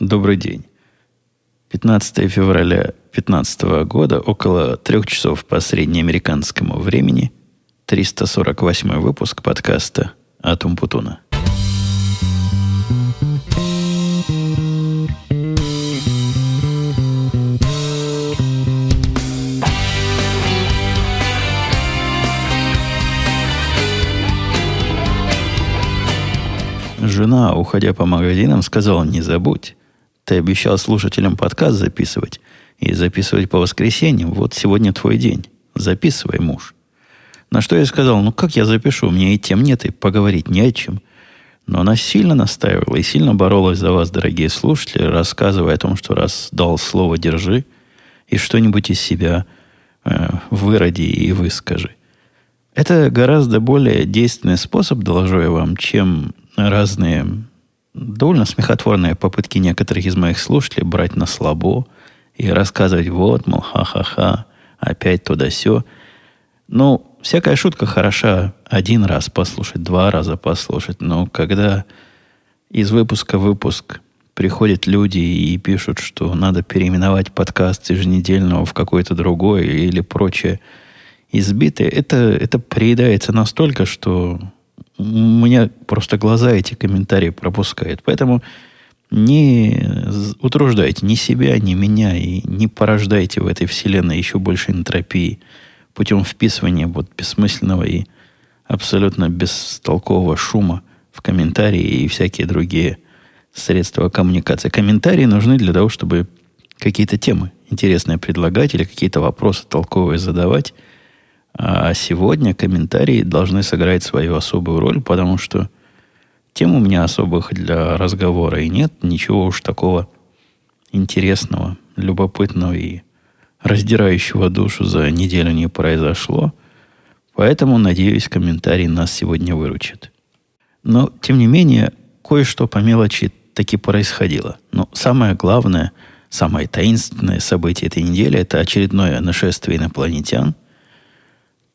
Добрый день. 15 февраля 2015 года, около трех часов по среднеамериканскому времени, 348 выпуск подкаста «Атум Путуна». Жена, уходя по магазинам, сказала, не забудь, ты обещал слушателям подкаст записывать и записывать по воскресеньям. Вот сегодня твой день. Записывай, муж. На что я сказал, ну как я запишу? У меня и тем нет, и поговорить не о чем. Но она сильно настаивала и сильно боролась за вас, дорогие слушатели, рассказывая о том, что раз дал слово «держи», и что-нибудь из себя э, выроди и выскажи. Это гораздо более действенный способ, доложу я вам, чем разные довольно смехотворные попытки некоторых из моих слушателей брать на слабо и рассказывать, вот, мол, ха-ха-ха, опять туда-сё. Ну, всякая шутка хороша один раз послушать, два раза послушать, но когда из выпуска в выпуск приходят люди и пишут, что надо переименовать подкаст еженедельного в какой-то другой или прочее избитое, это, это приедается настолько, что у меня просто глаза эти комментарии пропускают. Поэтому не утруждайте ни себя, ни меня и не порождайте в этой вселенной еще больше энтропии путем вписывания вот бессмысленного и абсолютно бестолкового шума в комментарии и всякие другие средства коммуникации. Комментарии нужны для того, чтобы какие-то темы интересные предлагать или какие-то вопросы толковые задавать – а сегодня комментарии должны сыграть свою особую роль, потому что тем у меня особых для разговора и нет. Ничего уж такого интересного, любопытного и раздирающего душу за неделю не произошло. Поэтому, надеюсь, комментарий нас сегодня выручит. Но, тем не менее, кое-что по мелочи таки происходило. Но самое главное, самое таинственное событие этой недели – это очередное нашествие инопланетян –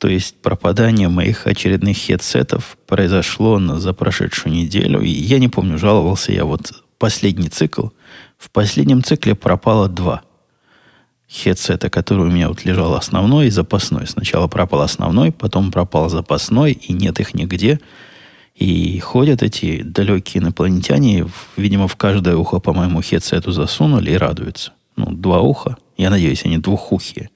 то есть пропадание моих очередных хедсетов произошло на, за прошедшую неделю. И я не помню, жаловался я вот последний цикл. В последнем цикле пропало два хедсета, который у меня вот лежал основной и запасной. Сначала пропал основной, потом пропал запасной, и нет их нигде. И ходят эти далекие инопланетяне, видимо, в каждое ухо по моему хедсету засунули и радуются. Ну, два уха. Я надеюсь, они двухухие.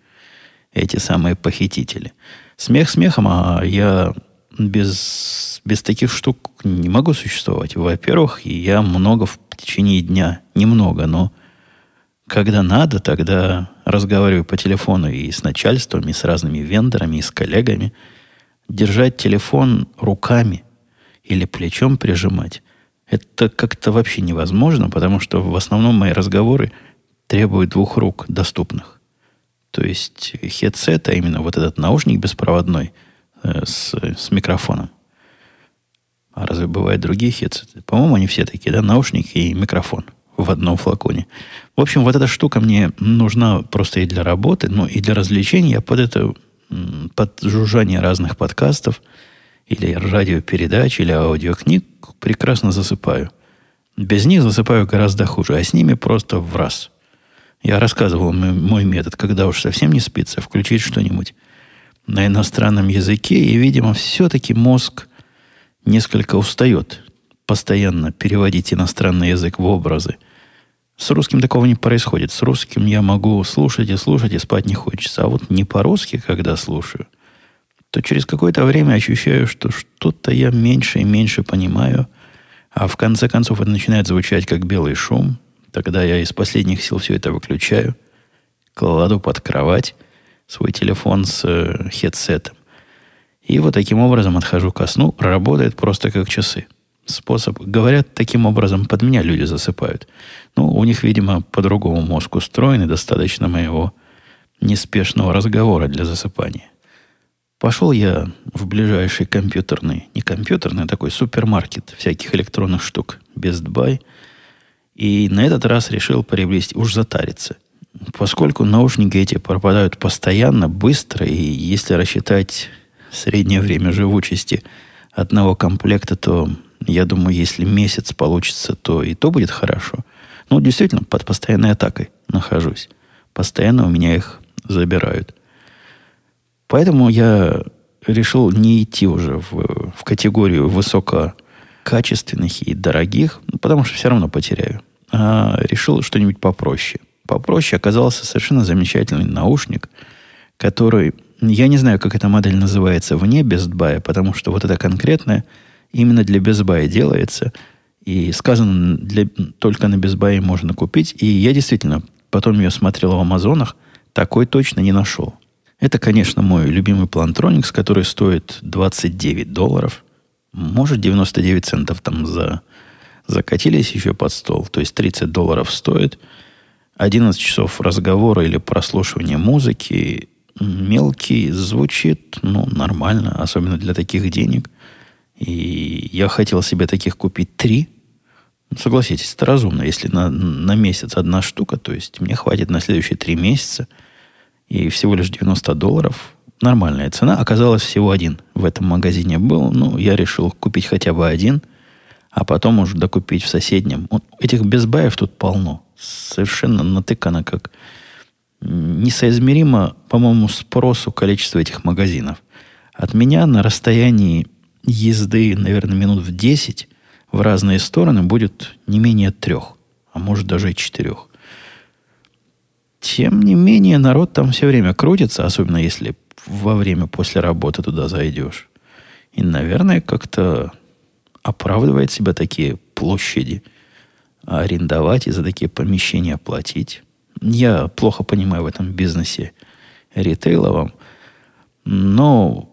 Эти самые похитители. Смех смехом, а я без, без таких штук не могу существовать. Во-первых, я много в течение дня, немного, но когда надо, тогда разговариваю по телефону и с начальством, и с разными вендорами, и с коллегами. Держать телефон руками или плечом прижимать, это как-то вообще невозможно, потому что в основном мои разговоры требуют двух рук доступных. То есть хедсет, а именно вот этот наушник беспроводной э, с, с микрофоном. А разве бывают другие хедсеты? По-моему, они все такие, да, наушник и микрофон в одном флаконе. В общем, вот эта штука мне нужна просто и для работы, но и для развлечения. Я под это, под жужжание разных подкастов или радиопередач, или аудиокниг прекрасно засыпаю. Без них засыпаю гораздо хуже, а с ними просто в раз – я рассказывал мой метод, когда уж совсем не спится, включить что-нибудь на иностранном языке, и, видимо, все-таки мозг несколько устает постоянно переводить иностранный язык в образы. С русским такого не происходит. С русским я могу слушать и слушать, и спать не хочется. А вот не по-русски, когда слушаю, то через какое-то время ощущаю, что что-то я меньше и меньше понимаю, а в конце концов это начинает звучать как белый шум, Тогда я из последних сил все это выключаю, кладу под кровать свой телефон с э, хедсетом. И вот таким образом отхожу ко сну. Работает просто как часы. Способ. Говорят, таким образом под меня люди засыпают. Ну, у них, видимо, по-другому мозг устроен, и достаточно моего неспешного разговора для засыпания. Пошел я в ближайший компьютерный, не компьютерный, а такой супермаркет всяких электронных штук, Best Buy – и на этот раз решил приобрести, уж затариться. Поскольку наушники эти пропадают постоянно, быстро, и если рассчитать среднее время живучести одного комплекта, то я думаю, если месяц получится, то и то будет хорошо. Ну, действительно, под постоянной атакой нахожусь. Постоянно у меня их забирают. Поэтому я решил не идти уже в, в категорию высококачественных и дорогих, потому что все равно потеряю. А решил что-нибудь попроще. Попроще оказался совершенно замечательный наушник, который, я не знаю, как эта модель называется вне Best Buy, потому что вот это конкретное именно для Best Buy делается. И сказано, для, только на Best Buy можно купить. И я действительно потом ее смотрел в Амазонах, такой точно не нашел. Это, конечно, мой любимый Plantronics, который стоит 29 долларов. Может, 99 центов там за, закатились еще под стол. То есть 30 долларов стоит. 11 часов разговора или прослушивания музыки. Мелкий звучит, ну, нормально, особенно для таких денег. И я хотел себе таких купить три. Согласитесь, это разумно. Если на, на месяц одна штука, то есть мне хватит на следующие три месяца – и всего лишь 90 долларов. Нормальная цена. Оказалось, всего один в этом магазине был. Ну, я решил купить хотя бы один, а потом уже докупить в соседнем. Вот этих безбаев тут полно. Совершенно натыкано как несоизмеримо, по-моему, спросу количество этих магазинов. От меня на расстоянии езды, наверное, минут в 10 в разные стороны будет не менее трех, а может даже и четырех. Тем не менее, народ там все время крутится, особенно если во время после работы туда зайдешь. И, наверное, как-то оправдывает себя такие площади арендовать и за такие помещения платить. Я плохо понимаю в этом бизнесе ритейловом, но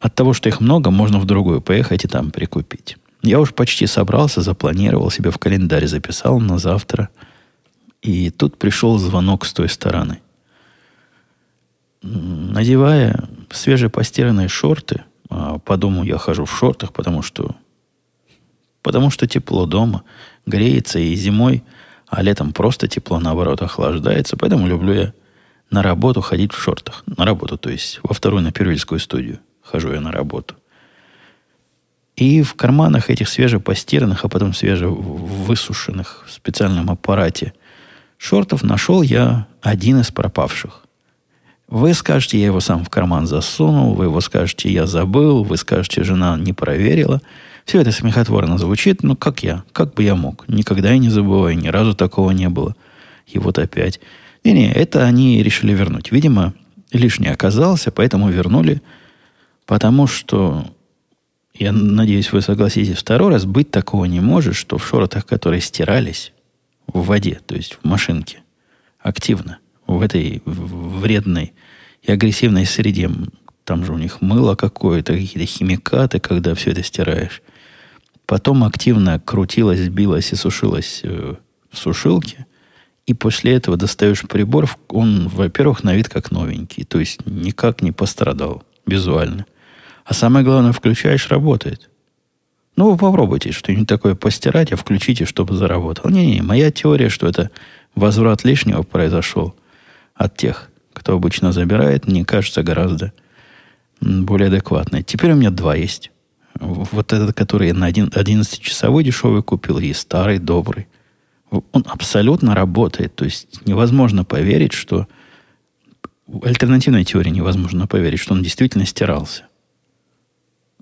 от того, что их много, можно в другую поехать и там прикупить. Я уж почти собрался, запланировал себе в календарь, записал на завтра – и тут пришел звонок с той стороны. Надевая свежепостиранные шорты, а по дому я хожу в шортах, потому что, потому что тепло дома, греется и зимой, а летом просто тепло, наоборот, охлаждается. Поэтому люблю я на работу ходить в шортах. На работу, то есть во вторую на первильскую студию хожу я на работу. И в карманах этих свежепостиранных, а потом свежевысушенных в специальном аппарате Шортов нашел я один из пропавших. Вы скажете, я его сам в карман засунул, вы его скажете, я забыл, вы скажете, жена не проверила. Все это смехотворно звучит, но как я, как бы я мог. Никогда я не забываю, ни разу такого не было. И вот опять. Не-не, это они решили вернуть. Видимо, лишний оказался, поэтому вернули, потому что, я надеюсь, вы согласитесь, второй раз быть такого не может, что в шортах, которые стирались, в воде, то есть в машинке, активно, в этой вредной и агрессивной среде. Там же у них мыло какое-то, какие-то химикаты, когда все это стираешь. Потом активно крутилось, билось и сушилось э, в сушилке. И после этого достаешь прибор, он, во-первых, на вид как новенький, то есть никак не пострадал визуально. А самое главное, включаешь, работает. Ну, вы попробуйте что-нибудь такое постирать, а включите, чтобы заработал. Не-не, моя теория, что это возврат лишнего произошел от тех, кто обычно забирает, мне кажется гораздо более адекватной. Теперь у меня два есть. Вот этот, который на 11-часовой дешевый купил, и старый, добрый. Он абсолютно работает. То есть невозможно поверить, что... Альтернативной теории невозможно поверить, что он действительно стирался.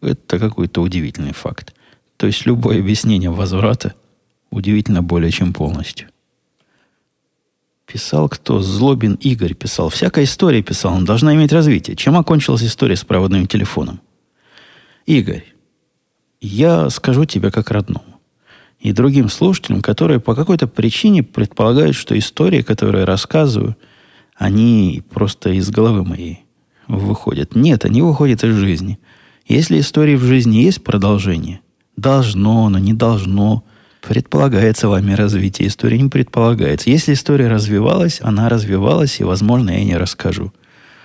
Это какой-то удивительный факт. То есть любое объяснение возврата удивительно более чем полностью. Писал кто? Злобин Игорь писал. Всякая история писал. Она должна иметь развитие. Чем окончилась история с проводным телефоном? Игорь, я скажу тебе как родному. И другим слушателям, которые по какой-то причине предполагают, что истории, которые я рассказываю, они просто из головы моей выходят. Нет, они выходят из жизни. Если истории в жизни есть продолжение – Должно, но не должно. Предполагается вами развитие истории, не предполагается. Если история развивалась, она развивалась, и, возможно, я не расскажу.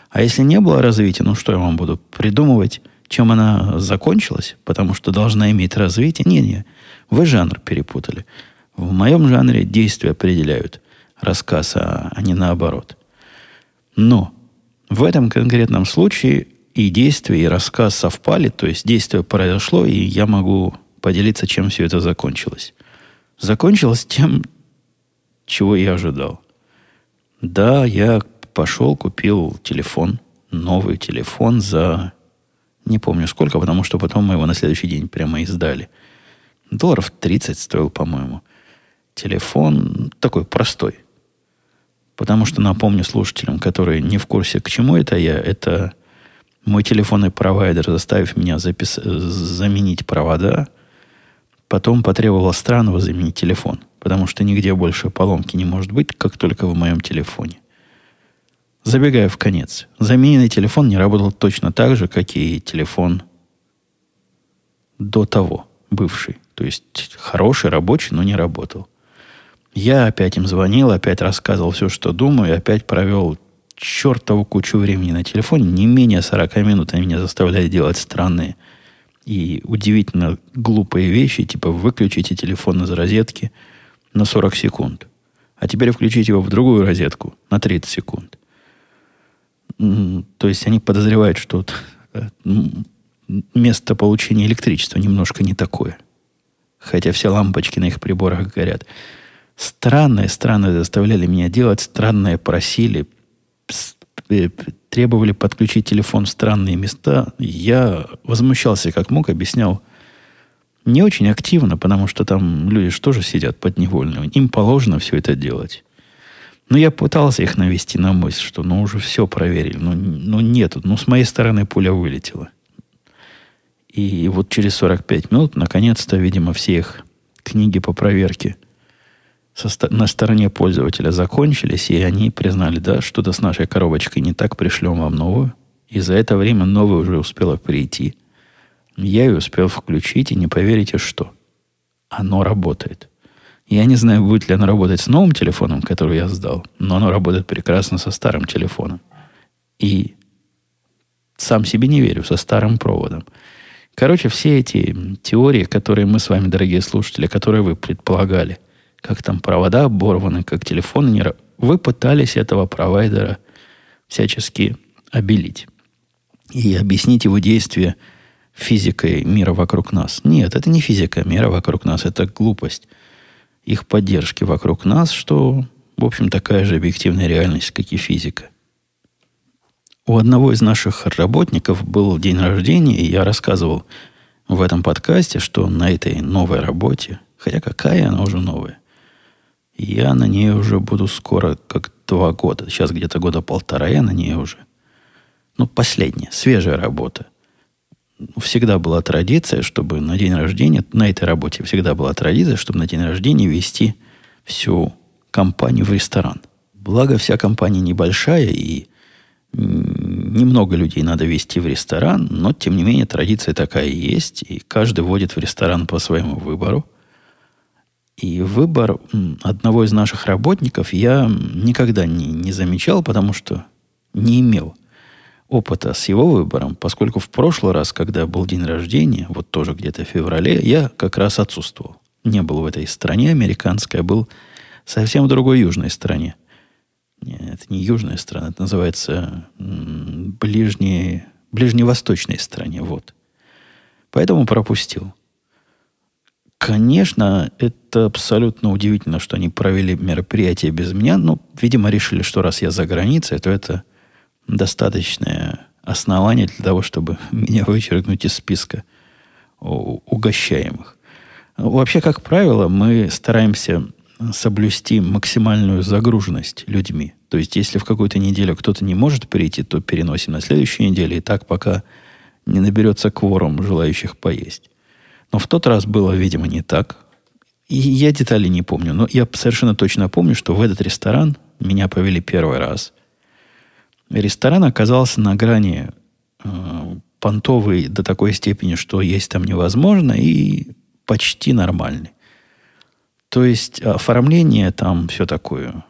А если не было развития, ну что я вам буду придумывать, чем она закончилась, потому что должна иметь развитие? Не-не, вы жанр перепутали. В моем жанре действия определяют рассказ, а, а не наоборот. Но в этом конкретном случае и действие, и рассказ совпали, то есть действие произошло, и я могу поделиться, чем все это закончилось. Закончилось тем, чего я ожидал. Да, я пошел, купил телефон, новый телефон за не помню сколько, потому что потом мы его на следующий день прямо издали. Долларов 30 стоил, по-моему. Телефон такой простой. Потому что напомню слушателям, которые не в курсе, к чему это я, это мой телефонный провайдер, заставив меня запис... заменить провода, потом потребовал странного заменить телефон, потому что нигде больше поломки не может быть, как только в моем телефоне. Забегая в конец, замененный телефон не работал точно так же, как и телефон до того, бывший. То есть хороший, рабочий, но не работал. Я опять им звонил, опять рассказывал все, что думаю, и опять провел чертову кучу времени на телефоне. Не менее 40 минут они меня заставляют делать странные и удивительно глупые вещи, типа выключите телефон из розетки на 40 секунд, а теперь включите его в другую розетку на 30 секунд. То есть они подозревают, что э, место получения электричества немножко не такое. Хотя все лампочки на их приборах горят. Странное, странное заставляли меня делать, странное просили, э, требовали подключить телефон в странные места. Я возмущался как мог, объяснял не очень активно, потому что там люди же сидят подневольно. Им положено все это делать. Но я пытался их навести на мысль, что ну уже все проверили. Ну, ну нет, ну с моей стороны пуля вылетела. И вот через 45 минут, наконец-то, видимо, все их книги по проверке со, на стороне пользователя закончились, и они признали, да, что-то с нашей коробочкой не так, пришлем вам новую. И за это время новая уже успела прийти. Я ее успел включить, и не поверите, что. Оно работает. Я не знаю, будет ли оно работать с новым телефоном, который я сдал, но оно работает прекрасно со старым телефоном. И сам себе не верю, со старым проводом. Короче, все эти теории, которые мы с вами, дорогие слушатели, которые вы предполагали, как там провода оборваны, как телефоны не... Вы пытались этого провайдера всячески обелить и объяснить его действия физикой мира вокруг нас. Нет, это не физика мира вокруг нас, это глупость их поддержки вокруг нас, что, в общем, такая же объективная реальность, как и физика. У одного из наших работников был день рождения, и я рассказывал в этом подкасте, что на этой новой работе, хотя какая она уже новая, я на ней уже буду скоро как два года. Сейчас где-то года полтора я на ней уже. Ну, последняя, свежая работа всегда была традиция, чтобы на день рождения, на этой работе всегда была традиция, чтобы на день рождения вести всю компанию в ресторан. Благо, вся компания небольшая, и немного людей надо вести в ресторан, но, тем не менее, традиция такая есть, и каждый водит в ресторан по своему выбору. И выбор одного из наших работников я никогда не, не замечал, потому что не имел – опыта с его выбором, поскольку в прошлый раз, когда был день рождения, вот тоже где-то в феврале, я как раз отсутствовал. Не был в этой стране американской, а был совсем в другой южной стране. Нет, это не южная страна, это называется ближней, ближневосточной стране. Вот. Поэтому пропустил. Конечно, это абсолютно удивительно, что они провели мероприятие без меня. Но, видимо, решили, что раз я за границей, то это – достаточное основание для того, чтобы меня вычеркнуть из списка угощаемых. Вообще, как правило, мы стараемся соблюсти максимальную загруженность людьми. То есть, если в какую-то неделю кто-то не может прийти, то переносим на следующую неделю, и так пока не наберется кворум желающих поесть. Но в тот раз было, видимо, не так. И я детали не помню, но я совершенно точно помню, что в этот ресторан меня повели первый раз – Ресторан оказался на грани э, понтовый до такой степени, что есть там невозможно, и почти нормальный. То есть оформление там все такое,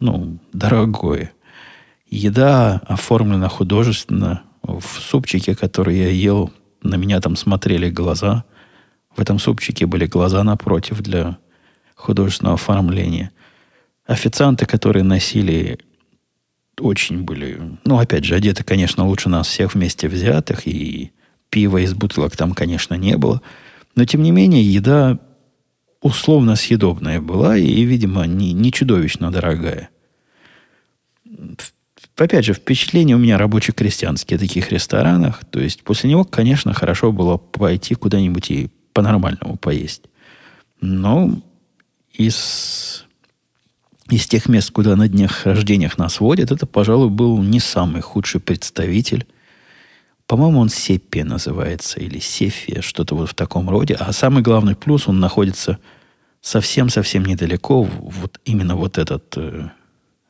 ну, дорогое. Еда оформлена художественно. В супчике, который я ел, на меня там смотрели глаза. В этом супчике были глаза напротив для художественного оформления. Официанты, которые носили очень были, ну, опять же, одеты, конечно, лучше нас всех вместе взятых, и пива из бутылок там, конечно, не было. Но, тем не менее, еда условно съедобная была и, видимо, не, не чудовищно дорогая. Опять же, впечатление у меня рабоче-крестьянские о таких ресторанах. То есть после него, конечно, хорошо было пойти куда-нибудь и по-нормальному поесть. Но из, из тех мест, куда на днях рождениях нас водят, это, пожалуй, был не самый худший представитель. По-моему, он Сеппия называется, или Сефия, что-то вот в таком роде. А самый главный плюс, он находится совсем-совсем недалеко. Вот именно вот этот... Э,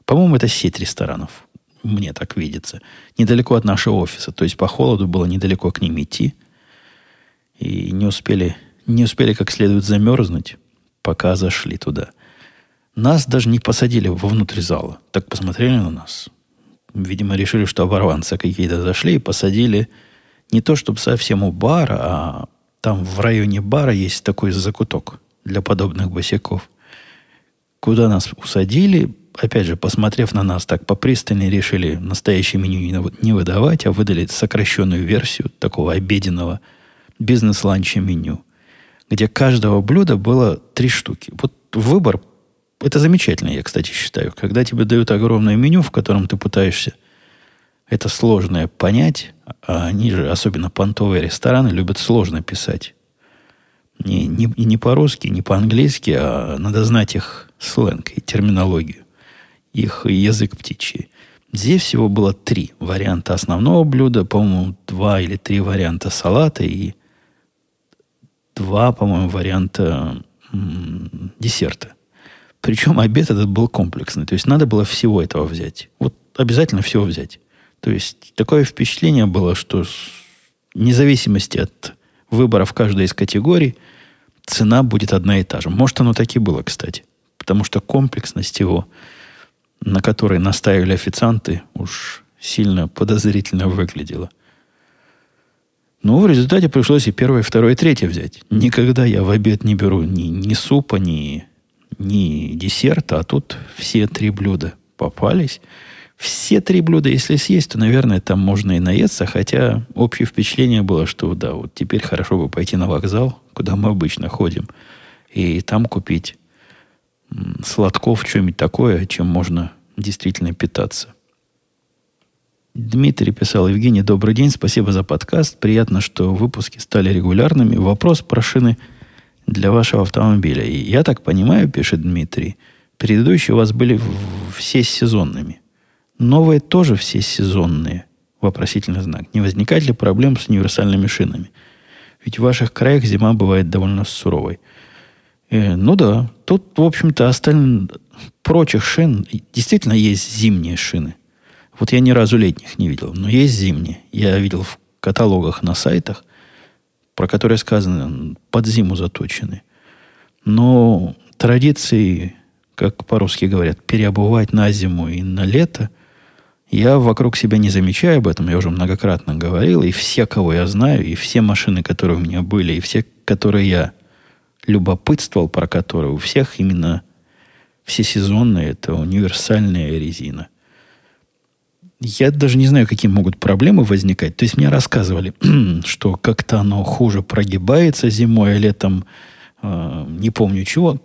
по-моему, это сеть ресторанов. Мне так видится. Недалеко от нашего офиса. То есть по холоду было недалеко к ним идти. И не успели, не успели как следует замерзнуть, пока зашли туда. Нас даже не посадили вовнутрь зала. Так посмотрели на нас. Видимо, решили, что оборванцы какие-то зашли и посадили не то, чтобы совсем у бара, а там в районе бара есть такой закуток для подобных босиков. Куда нас усадили, опять же, посмотрев на нас так попристальнее, решили настоящее меню не выдавать, а выдали сокращенную версию такого обеденного бизнес-ланча меню, где каждого блюда было три штуки. Вот выбор, это замечательно, я, кстати, считаю. Когда тебе дают огромное меню, в котором ты пытаешься это сложное понять, а они же, особенно понтовые рестораны, любят сложно писать. Не, не, не по-русски, не по-английски, а надо знать их сленг и терминологию, их язык птичий. Здесь всего было три варианта основного блюда, по-моему, два или три варианта салата и два, по-моему, варианта м- десерта. Причем обед этот был комплексный. То есть надо было всего этого взять. Вот обязательно всего взять. То есть такое впечатление было, что вне зависимости от выборов каждой из категорий, цена будет одна и та же. Может, оно так и было, кстати. Потому что комплексность его, на которой настаивали официанты, уж сильно подозрительно выглядела – ну, в результате пришлось и первое, и второе, и третье взять. Никогда я в обед не беру ни, ни супа, ни, ни десерта, а тут все три блюда попались. Все три блюда, если съесть, то, наверное, там можно и наесться, хотя общее впечатление было, что да, вот теперь хорошо бы пойти на вокзал, куда мы обычно ходим, и там купить сладков, что-нибудь такое, чем можно действительно питаться. Дмитрий писал, Евгений, добрый день, спасибо за подкаст. Приятно, что выпуски стали регулярными. Вопрос про шины для вашего автомобиля. И я так понимаю, пишет Дмитрий, предыдущие у вас были все сезонными. Новые тоже все сезонные. Вопросительный знак. Не возникает ли проблем с универсальными шинами? Ведь в ваших краях зима бывает довольно суровой. Э, ну да, тут, в общем-то, остальных прочих шин действительно есть зимние шины. Вот я ни разу летних не видел, но есть зимние. Я видел в каталогах на сайтах, про которые сказано, под зиму заточены. Но традиции, как по-русски говорят, переобувать на зиму и на лето, я вокруг себя не замечаю об этом, я уже многократно говорил, и все, кого я знаю, и все машины, которые у меня были, и все, которые я любопытствовал, про которые у всех именно все сезонные, это универсальная резина. Я даже не знаю, какие могут проблемы возникать. То есть мне рассказывали, что как-то оно хуже прогибается зимой, а летом э, не помню чего.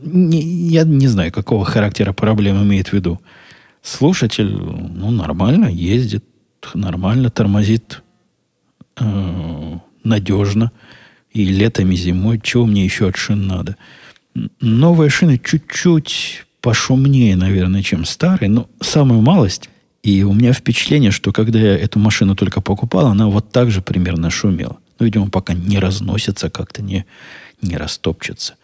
Не, я не знаю, какого характера проблем имеет в виду. Слушатель, ну, нормально ездит, нормально тормозит, э, надежно. И летом, и зимой. Чего мне еще от шин надо? Новые шины чуть-чуть пошумнее, наверное, чем старые. Но самую малость и у меня впечатление, что когда я эту машину только покупал, она вот так же примерно шумела. Но, видимо, пока не разносится, как-то не, не растопчется.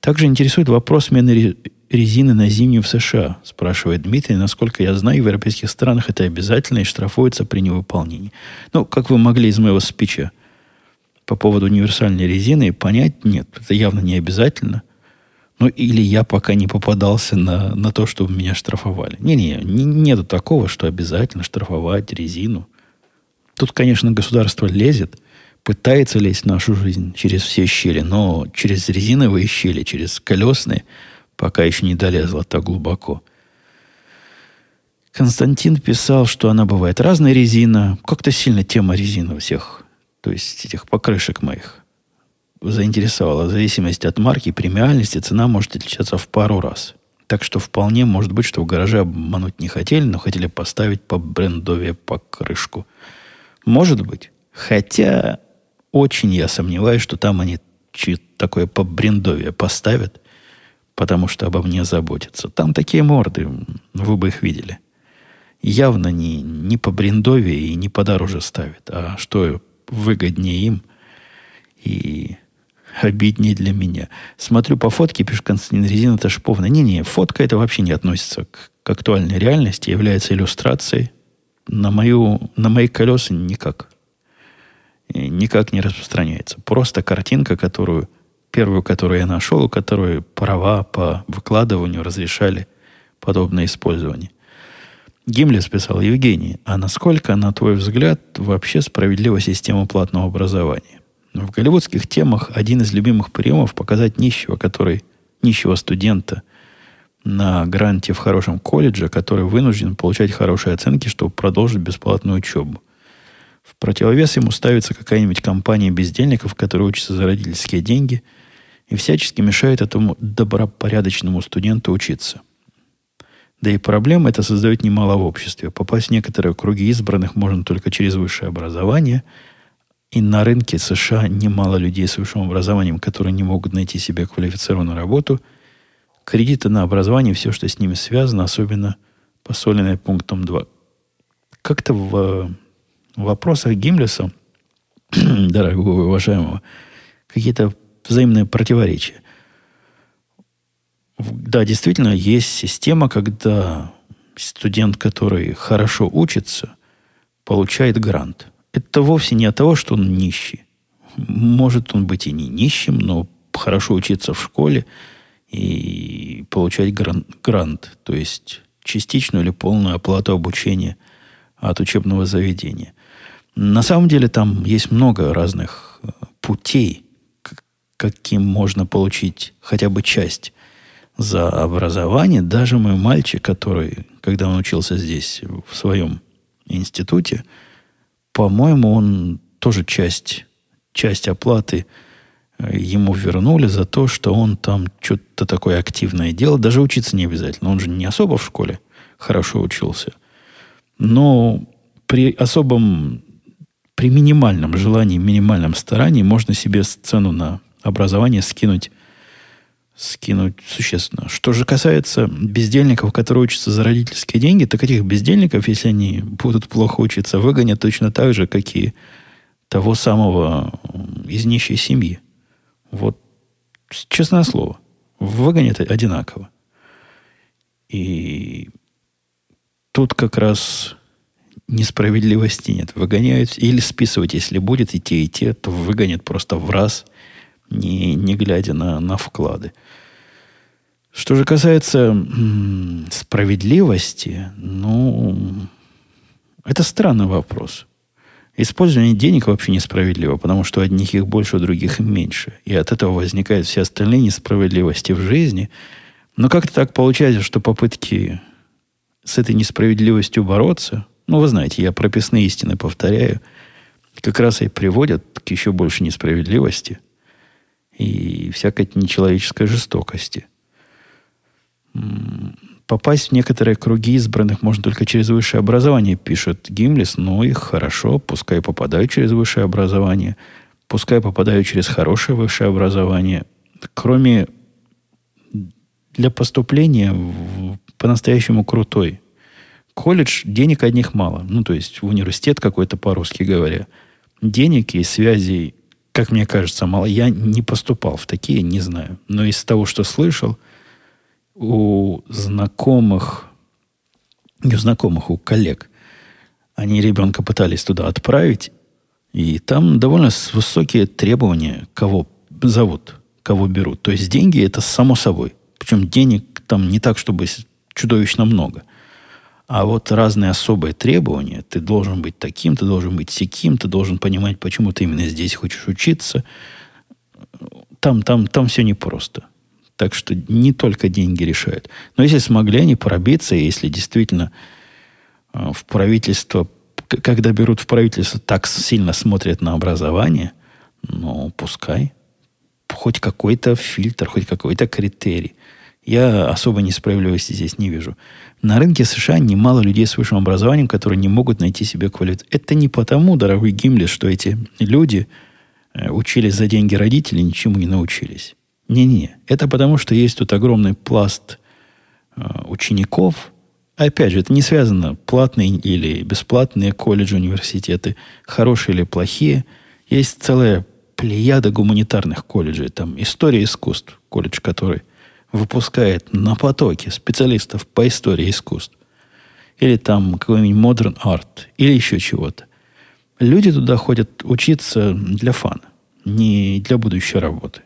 Также интересует вопрос смены резины на зимнюю в США, спрашивает Дмитрий. Насколько я знаю, в европейских странах это обязательно и штрафуется при невыполнении. Ну, как вы могли из моего спича по поводу универсальной резины понять, нет, это явно не обязательно – ну, или я пока не попадался на, на то, чтобы меня штрафовали. Не-не, не, нету такого, что обязательно штрафовать резину. Тут, конечно, государство лезет, пытается лезть в нашу жизнь через все щели, но через резиновые щели, через колесные, пока еще не долезла так глубоко. Константин писал, что она бывает разная резина. Как-то сильно тема резины у всех, то есть этих покрышек моих заинтересовало. В зависимости от марки, премиальности, цена может отличаться в пару раз. Так что вполне может быть, что в гараже обмануть не хотели, но хотели поставить по брендове покрышку. Может быть. Хотя очень я сомневаюсь, что там они такое по брендове поставят, потому что обо мне заботятся. Там такие морды, вы бы их видели. Явно не, не по брендове и не подороже ставят, а что выгоднее им и обиднее для меня. Смотрю по фотке, пишет Константин Резина, это шиповна. Не-не, фотка это вообще не относится к, к актуальной реальности, является иллюстрацией. На, мою, на мои колеса никак. И никак не распространяется. Просто картинка, которую, первую, которую я нашел, у которой права по выкладыванию разрешали подобное использование. Гимлес писал, Евгений, а насколько, на твой взгляд, вообще справедлива система платного образования? В голливудских темах один из любимых приемов показать нищего, который, нищего студента на гранте в хорошем колледже, который вынужден получать хорошие оценки, чтобы продолжить бесплатную учебу. В противовес ему ставится какая-нибудь компания бездельников, которые учатся за родительские деньги и всячески мешают этому добропорядочному студенту учиться. Да и проблем это создает немало в обществе. Попасть в некоторые круги избранных можно только через высшее образование – и на рынке США немало людей с высшим образованием, которые не могут найти себе квалифицированную работу. Кредиты на образование, все, что с ними связано, особенно посоленное пунктом 2. Как-то в, в вопросах Гимлеса, дорогого уважаемого, какие-то взаимные противоречия. Да, действительно, есть система, когда студент, который хорошо учится, получает грант – это вовсе не от того, что он нищий. Может он быть и не нищим, но хорошо учиться в школе и получать грант, грант то есть частичную или полную оплату обучения от учебного заведения. На самом деле там есть много разных э, путей, каким можно получить хотя бы часть за образование. Даже мой мальчик, который, когда он учился здесь, в своем институте, по-моему, он тоже часть, часть оплаты э, ему вернули за то, что он там что-то такое активное делал. Даже учиться не обязательно. Он же не особо в школе хорошо учился. Но при особом, при минимальном желании, минимальном старании можно себе цену на образование скинуть скинуть существенно. Что же касается бездельников, которые учатся за родительские деньги, так этих бездельников, если они будут плохо учиться, выгонят точно так же, как и того самого из нищей семьи. Вот, честное слово, выгонят одинаково. И тут как раз несправедливости нет. Выгоняют или списывать, если будет и те, и те, то выгонят просто в раз – не, не глядя на, на вклады. Что же касается справедливости, ну, это странный вопрос. Использование денег вообще несправедливо, потому что одних их больше, у других меньше. И от этого возникают все остальные несправедливости в жизни. Но как-то так получается, что попытки с этой несправедливостью бороться, ну, вы знаете, я прописные истины повторяю, как раз и приводят к еще больше несправедливости – и всякой нечеловеческой жестокости. Попасть в некоторые круги избранных можно только через высшее образование, пишет Гимлис. Ну и хорошо, пускай попадаю через высшее образование, пускай попадаю через хорошее высшее образование. Кроме для поступления в по-настоящему крутой колледж, денег одних мало. Ну, то есть в университет какой-то, по-русски говоря. Денег и связей как мне кажется, мало. Я не поступал в такие, не знаю. Но из того, что слышал, у знакомых, не у знакомых, у коллег, они ребенка пытались туда отправить, и там довольно высокие требования, кого зовут, кого берут. То есть деньги это само собой. Причем денег там не так, чтобы чудовищно много – а вот разные особые требования, ты должен быть таким, ты должен быть сяким, ты должен понимать, почему ты именно здесь хочешь учиться. Там, там, там все непросто. Так что не только деньги решают. Но если смогли они пробиться, если действительно э, в правительство, когда берут в правительство, так сильно смотрят на образование, ну, пускай. хоть какой-то фильтр, хоть какой-то критерий. Я особо несправедливости здесь не вижу. На рынке США немало людей с высшим образованием, которые не могут найти себе квалификацию. Это не потому, дорогой Гимли, что эти люди э, учились за деньги родителей, ничему не научились. Не-не, это потому, что есть тут огромный пласт э, учеников. Опять же, это не связано, платные или бесплатные колледжи, университеты, хорошие или плохие. Есть целая плеяда гуманитарных колледжей. Там история искусств, колледж, который выпускает на потоке специалистов по истории искусств. Или там какой-нибудь modern art, или еще чего-то. Люди туда ходят учиться для фана, не для будущей работы.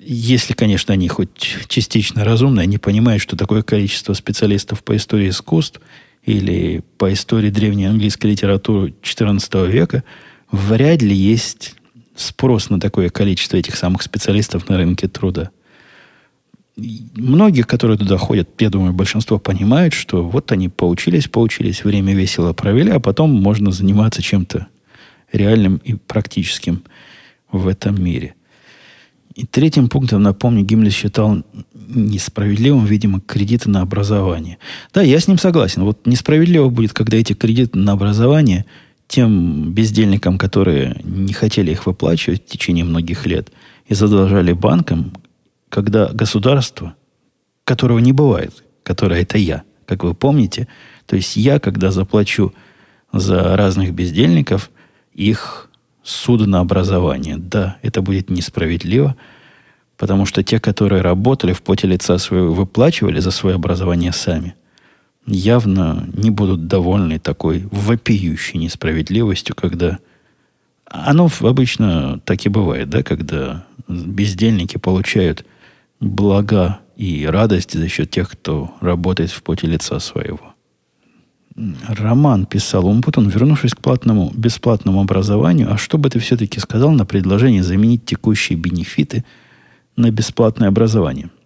Если, конечно, они хоть частично разумные, они понимают, что такое количество специалистов по истории искусств или по истории древней английской литературы XIV века вряд ли есть спрос на такое количество этих самых специалистов на рынке труда. Многие, которые туда ходят, я думаю, большинство понимают, что вот они поучились, поучились, время весело провели, а потом можно заниматься чем-то реальным и практическим в этом мире. И третьим пунктом, напомню, Гиммлер считал несправедливым, видимо, кредиты на образование. Да, я с ним согласен. Вот несправедливо будет, когда эти кредиты на образование – тем бездельникам, которые не хотели их выплачивать в течение многих лет и задолжали банкам, когда государство, которого не бывает, которое это я, как вы помните, то есть я, когда заплачу за разных бездельников, их суд на образование. Да, это будет несправедливо, потому что те, которые работали в поте лица своего, выплачивали за свое образование сами явно не будут довольны такой вопиющей несправедливостью, когда оно обычно так и бывает, да, когда бездельники получают блага и радость за счет тех, кто работает в поте лица своего. Роман писал Умпутун, вернувшись к платному, бесплатному образованию, а что бы ты все-таки сказал на предложение заменить текущие бенефиты на бесплатное образование –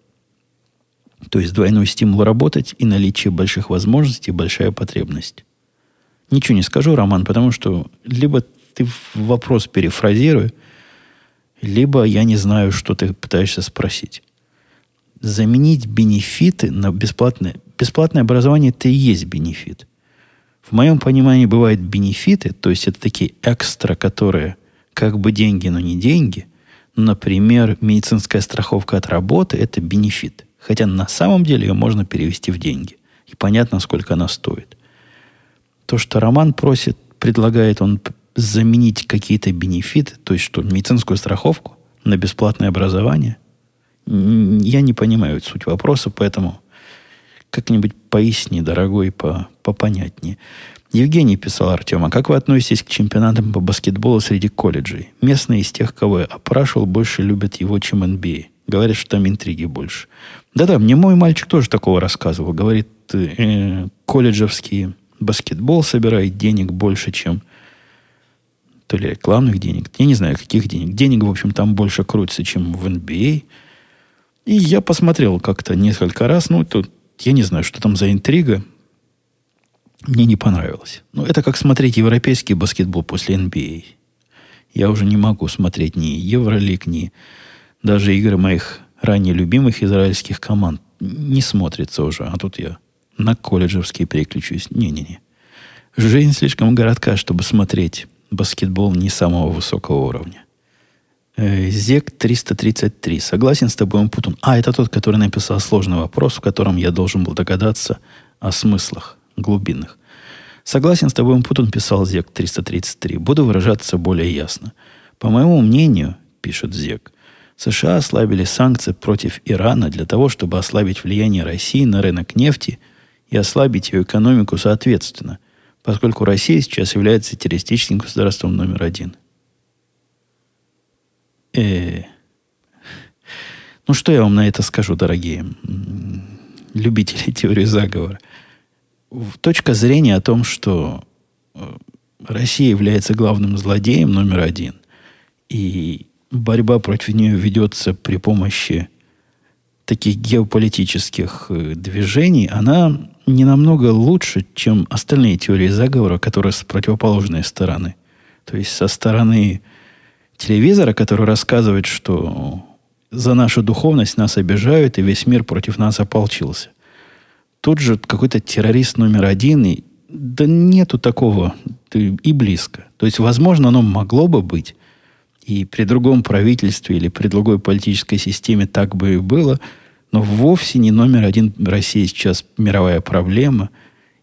то есть двойной стимул работать и наличие больших возможностей, большая потребность. Ничего не скажу, Роман, потому что либо ты вопрос перефразируй, либо я не знаю, что ты пытаешься спросить. Заменить бенефиты на бесплатное... Бесплатное образование – это и есть бенефит. В моем понимании бывают бенефиты, то есть это такие экстра, которые как бы деньги, но не деньги. Например, медицинская страховка от работы – это бенефит – Хотя на самом деле ее можно перевести в деньги. И понятно, сколько она стоит. То, что Роман просит, предлагает он заменить какие-то бенефиты, то есть что, медицинскую страховку на бесплатное образование, я не понимаю суть вопроса, поэтому как-нибудь поясни, дорогой, по, попонятнее. Евгений писал Артема, как вы относитесь к чемпионатам по баскетболу среди колледжей? Местные из тех, кого я опрашивал, больше любят его, чем NBA. Говорят, что там интриги больше. Да-да, мне мой мальчик тоже такого рассказывал. Говорит, э, колледжевский баскетбол собирает денег больше, чем то ли рекламных денег. Я не знаю, каких денег. Денег, в общем, там больше крутится, чем в NBA. И я посмотрел как-то несколько раз. Ну, тут я не знаю, что там за интрига. Мне не понравилось. Ну, это как смотреть европейский баскетбол после NBA. Я уже не могу смотреть ни Евролиг, ни даже игры моих ранее любимых израильских команд не смотрится уже. А тут я на колледжевские переключусь. Не-не-не. Жизнь слишком городка, чтобы смотреть баскетбол не самого высокого уровня. Э, Зек 333. Согласен с тобой, Путун. А, это тот, который написал сложный вопрос, в котором я должен был догадаться о смыслах глубинных. Согласен с тобой, Путун, писал Зек 333. Буду выражаться более ясно. По моему мнению, пишет Зек, США ослабили санкции против Ирана для того, чтобы ослабить влияние России на рынок нефти и ослабить ее экономику соответственно, поскольку Россия сейчас является террористическим государством номер один. Э, ну, что я вам на это скажу, дорогие любители теории заговора? Точка зрения о том, что э, Россия является главным злодеем номер один, и борьба против нее ведется при помощи таких геополитических э, движений, она не намного лучше, чем остальные теории заговора, которые с противоположной стороны. То есть со стороны телевизора, который рассказывает, что за нашу духовность нас обижают, и весь мир против нас ополчился. Тут же какой-то террорист номер один, и да нету такого и близко. То есть, возможно, оно могло бы быть, и при другом правительстве или при другой политической системе так бы и было, но вовсе не номер один России сейчас мировая проблема,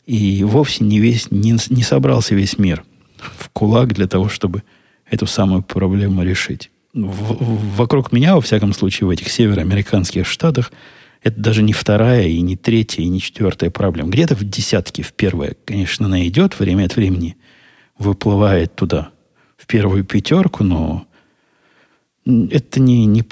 и вовсе не, весь, не, не собрался весь мир в кулак для того, чтобы эту самую проблему решить. В, вокруг меня, во всяком случае, в этих североамериканских штатах, это даже не вторая, и не третья, и не четвертая проблема. Где-то в десятке, в первое, конечно, она идет время от времени, выплывает туда, в первую пятерку, но это не, не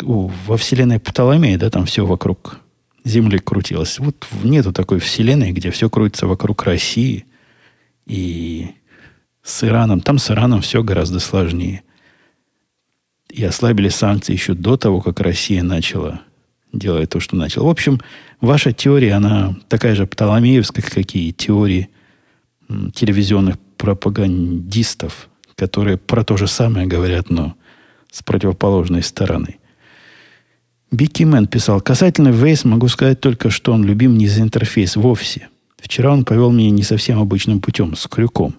во вселенной Птоломея, да, там все вокруг Земли крутилось. Вот нету такой вселенной, где все крутится вокруг России и с Ираном. Там с Ираном все гораздо сложнее. И ослабили санкции еще до того, как Россия начала делать то, что начала. В общем, ваша теория, она такая же птоломеевская, как и теории телевизионных пропагандистов, которые про то же самое говорят, но с противоположной стороны. Бикки Мэн писал, касательно Waze могу сказать только, что он любим не за интерфейс вовсе. Вчера он повел меня не совсем обычным путем, с крюком.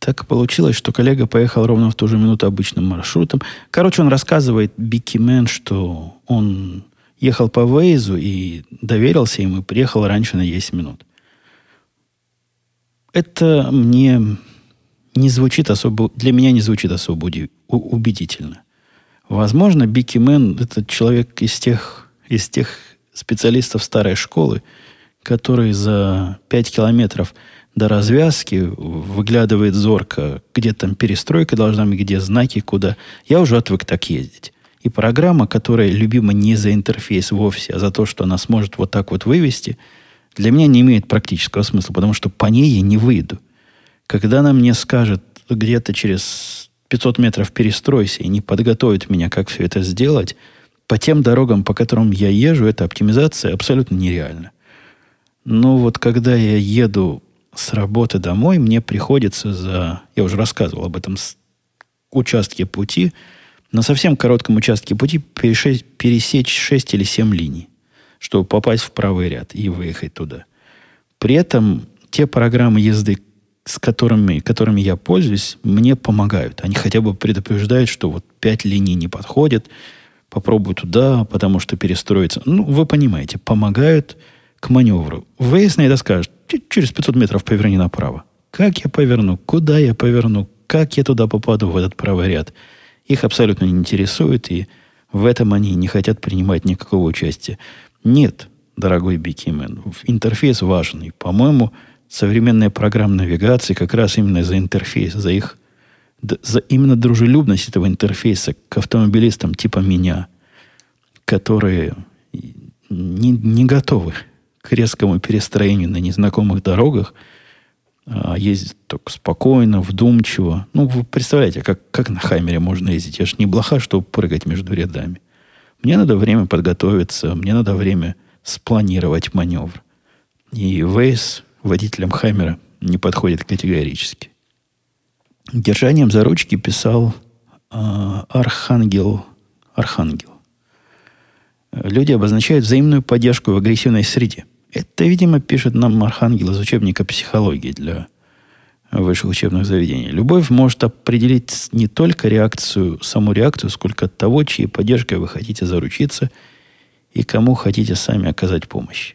Так получилось, что коллега поехал ровно в ту же минуту обычным маршрутом. Короче, он рассказывает Бикки Мэн, что он ехал по Waze у и доверился ему и приехал раньше на 10 минут. Это мне не звучит особо, для меня не звучит особо убедительно. Возможно, Бики Мэн – это человек из тех, из тех специалистов старой школы, который за 5 километров до развязки выглядывает зорко, где там перестройка должна быть, где знаки, куда. Я уже отвык так ездить. И программа, которая любима не за интерфейс вовсе, а за то, что она сможет вот так вот вывести, для меня не имеет практического смысла, потому что по ней я не выйду. Когда она мне скажет где-то через 500 метров перестройся и не подготовит меня, как все это сделать, по тем дорогам, по которым я езжу, эта оптимизация абсолютно нереальна. Но вот когда я еду с работы домой, мне приходится за... Я уже рассказывал об этом участке пути. На совсем коротком участке пути пересечь 6 или 7 линий, чтобы попасть в правый ряд и выехать туда. При этом те программы езды, с которыми, которыми я пользуюсь, мне помогают. Они хотя бы предупреждают, что вот пять линий не подходят, попробуй туда, потому что перестроиться. Ну, вы понимаете, помогают к маневру. Выезд на это скажет, через 500 метров поверни направо. Как я поверну? Куда я поверну? Как я туда попаду, в этот правый ряд? Их абсолютно не интересует, и в этом они не хотят принимать никакого участия. Нет, дорогой Бикимен, интерфейс важен. И, по-моему, современная программа навигации как раз именно за интерфейс, за их за именно дружелюбность этого интерфейса к автомобилистам типа меня, которые не, не готовы к резкому перестроению на незнакомых дорогах, а ездят только спокойно, вдумчиво. Ну, вы представляете, как, как на Хаймере можно ездить? Я же не блоха, чтобы прыгать между рядами. Мне надо время подготовиться, мне надо время спланировать маневр. И Вейс водителям Хаймера не подходит категорически. Держанием за ручки писал э, Архангел. Архангел. Люди обозначают взаимную поддержку в агрессивной среде. Это, видимо, пишет нам Архангел из учебника психологии для высших учебных заведений. Любовь может определить не только реакцию, саму реакцию, сколько того, чьей поддержкой вы хотите заручиться и кому хотите сами оказать помощь.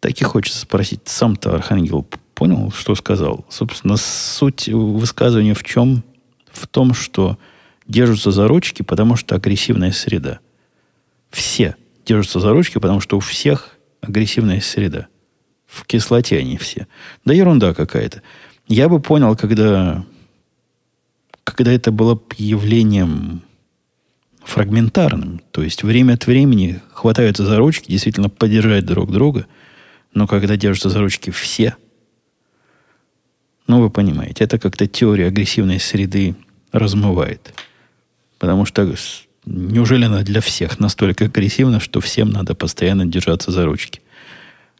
Так и хочется спросить, сам-то Архангел понял, что сказал? Собственно, суть высказывания в чем? В том, что держатся за ручки, потому что агрессивная среда. Все держатся за ручки, потому что у всех агрессивная среда. В кислоте они все. Да ерунда какая-то. Я бы понял, когда, когда это было явлением фрагментарным. То есть время от времени хватаются за ручки, действительно поддержать друг друга – но когда держатся за ручки все, ну, вы понимаете, это как-то теория агрессивной среды размывает. Потому что неужели она для всех настолько агрессивна, что всем надо постоянно держаться за ручки?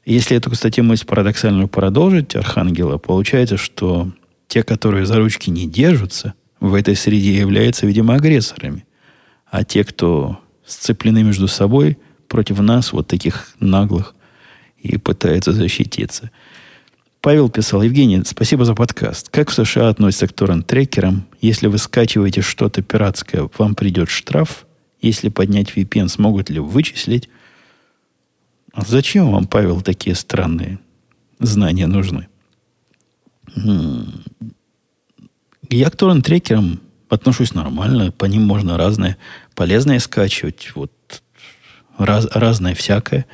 Если эту, кстати, мысль парадоксальную продолжить, Архангела, получается, что те, которые за ручки не держатся, в этой среде являются, видимо, агрессорами. А те, кто сцеплены между собой против нас, вот таких наглых, и пытаются защититься. Павел писал, Евгений, спасибо за подкаст. Как в США относятся к торрент-трекерам? Если вы скачиваете что-то пиратское, вам придет штраф? Если поднять VPN, смогут ли вычислить? А зачем вам, Павел, такие странные знания нужны? Я к торрент-трекерам отношусь нормально. По ним можно разное полезное скачивать. Вот раз, разное всякое.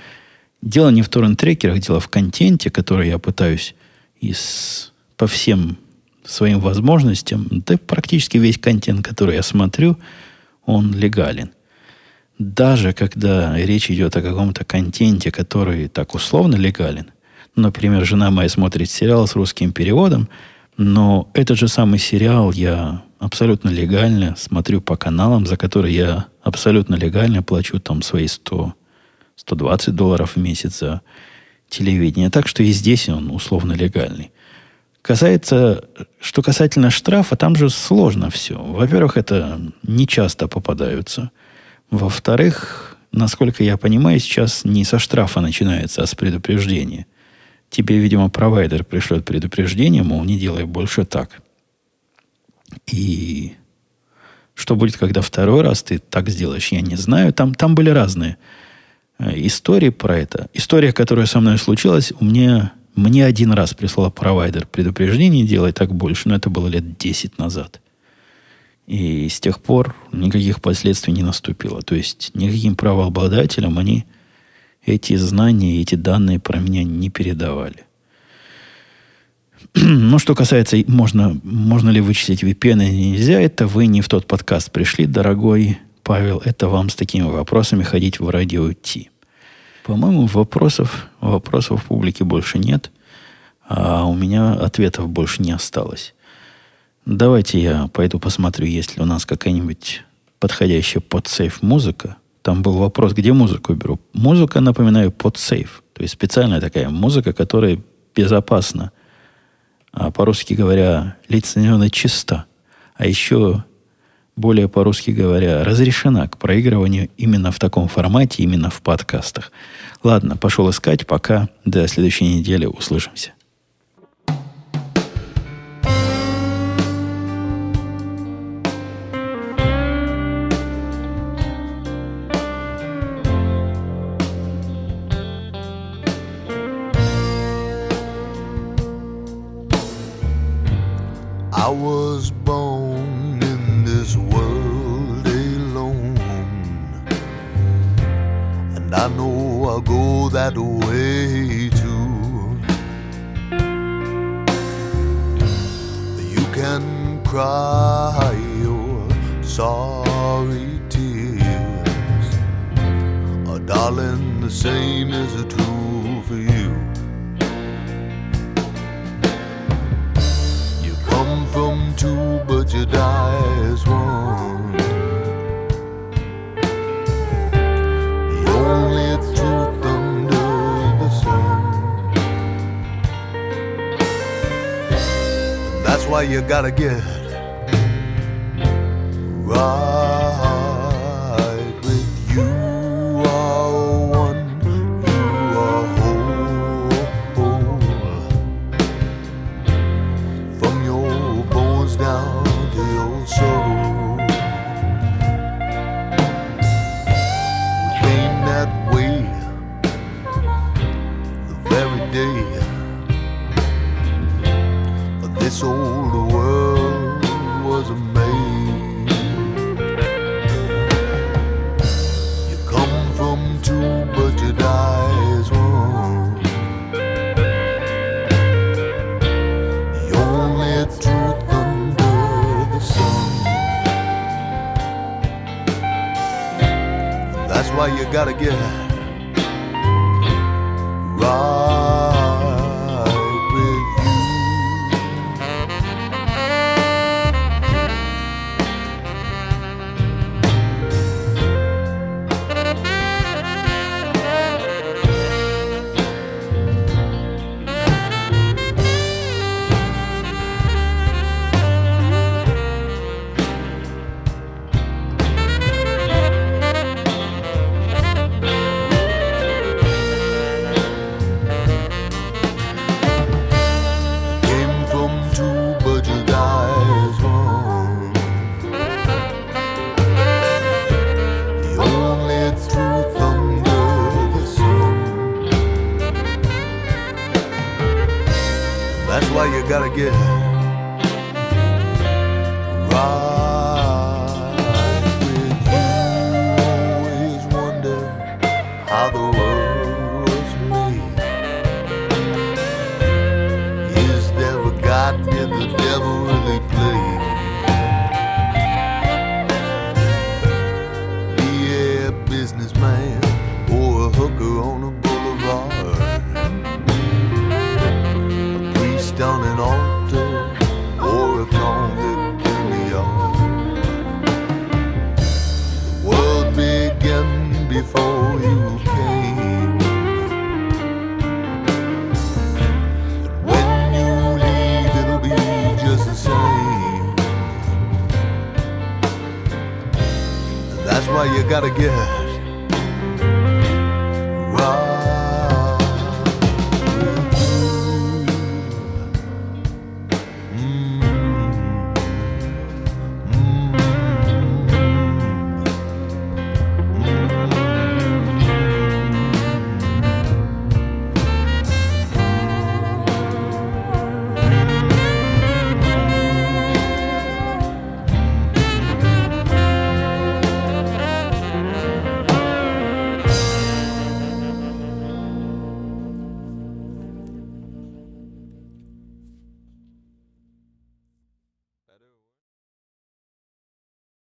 Дело не в торрент-трекерах, дело в контенте, который я пытаюсь из, по всем своим возможностям. Да практически весь контент, который я смотрю, он легален. Даже когда речь идет о каком-то контенте, который так условно легален, например, жена моя смотрит сериал с русским переводом, но этот же самый сериал я абсолютно легально смотрю по каналам, за которые я абсолютно легально плачу там свои 100, 120 долларов в месяц за телевидение. Так что и здесь он условно легальный. Касается, что касательно штрафа, там же сложно все. Во-первых, это не часто попадаются. Во-вторых, насколько я понимаю, сейчас не со штрафа начинается, а с предупреждения тебе, видимо, провайдер пришлет предупреждение, мол, не делай больше так. И что будет, когда второй раз ты так сделаешь, я не знаю. Там, там были разные э, истории про это. История, которая со мной случилась, у меня, мне один раз прислал провайдер предупреждение, делай так больше, но это было лет 10 назад. И с тех пор никаких последствий не наступило. То есть никаким правообладателям они эти знания, эти данные про меня не передавали. Ну, что касается, можно, можно ли вычислить VPN или нельзя, это вы не в тот подкаст пришли, дорогой Павел. Это вам с такими вопросами ходить в радио Ти. По-моему, вопросов, вопросов в публике больше нет, а у меня ответов больше не осталось. Давайте я пойду посмотрю, есть ли у нас какая-нибудь подходящая под сейф музыка – там был вопрос, где музыку беру. Музыка, напоминаю, под сейф. То есть специальная такая музыка, которая безопасна. А по-русски говоря, лицензионно чиста. А еще, более по-русски говоря, разрешена к проигрыванию именно в таком формате, именно в подкастах. Ладно, пошел искать. Пока до следующей недели услышимся. I know I'll go that way too. You can cry your sorry tears, oh, darling, the same is true for you. You come from two, but you die as one. Why you gotta get right why you gotta get right never really played. Gotta get.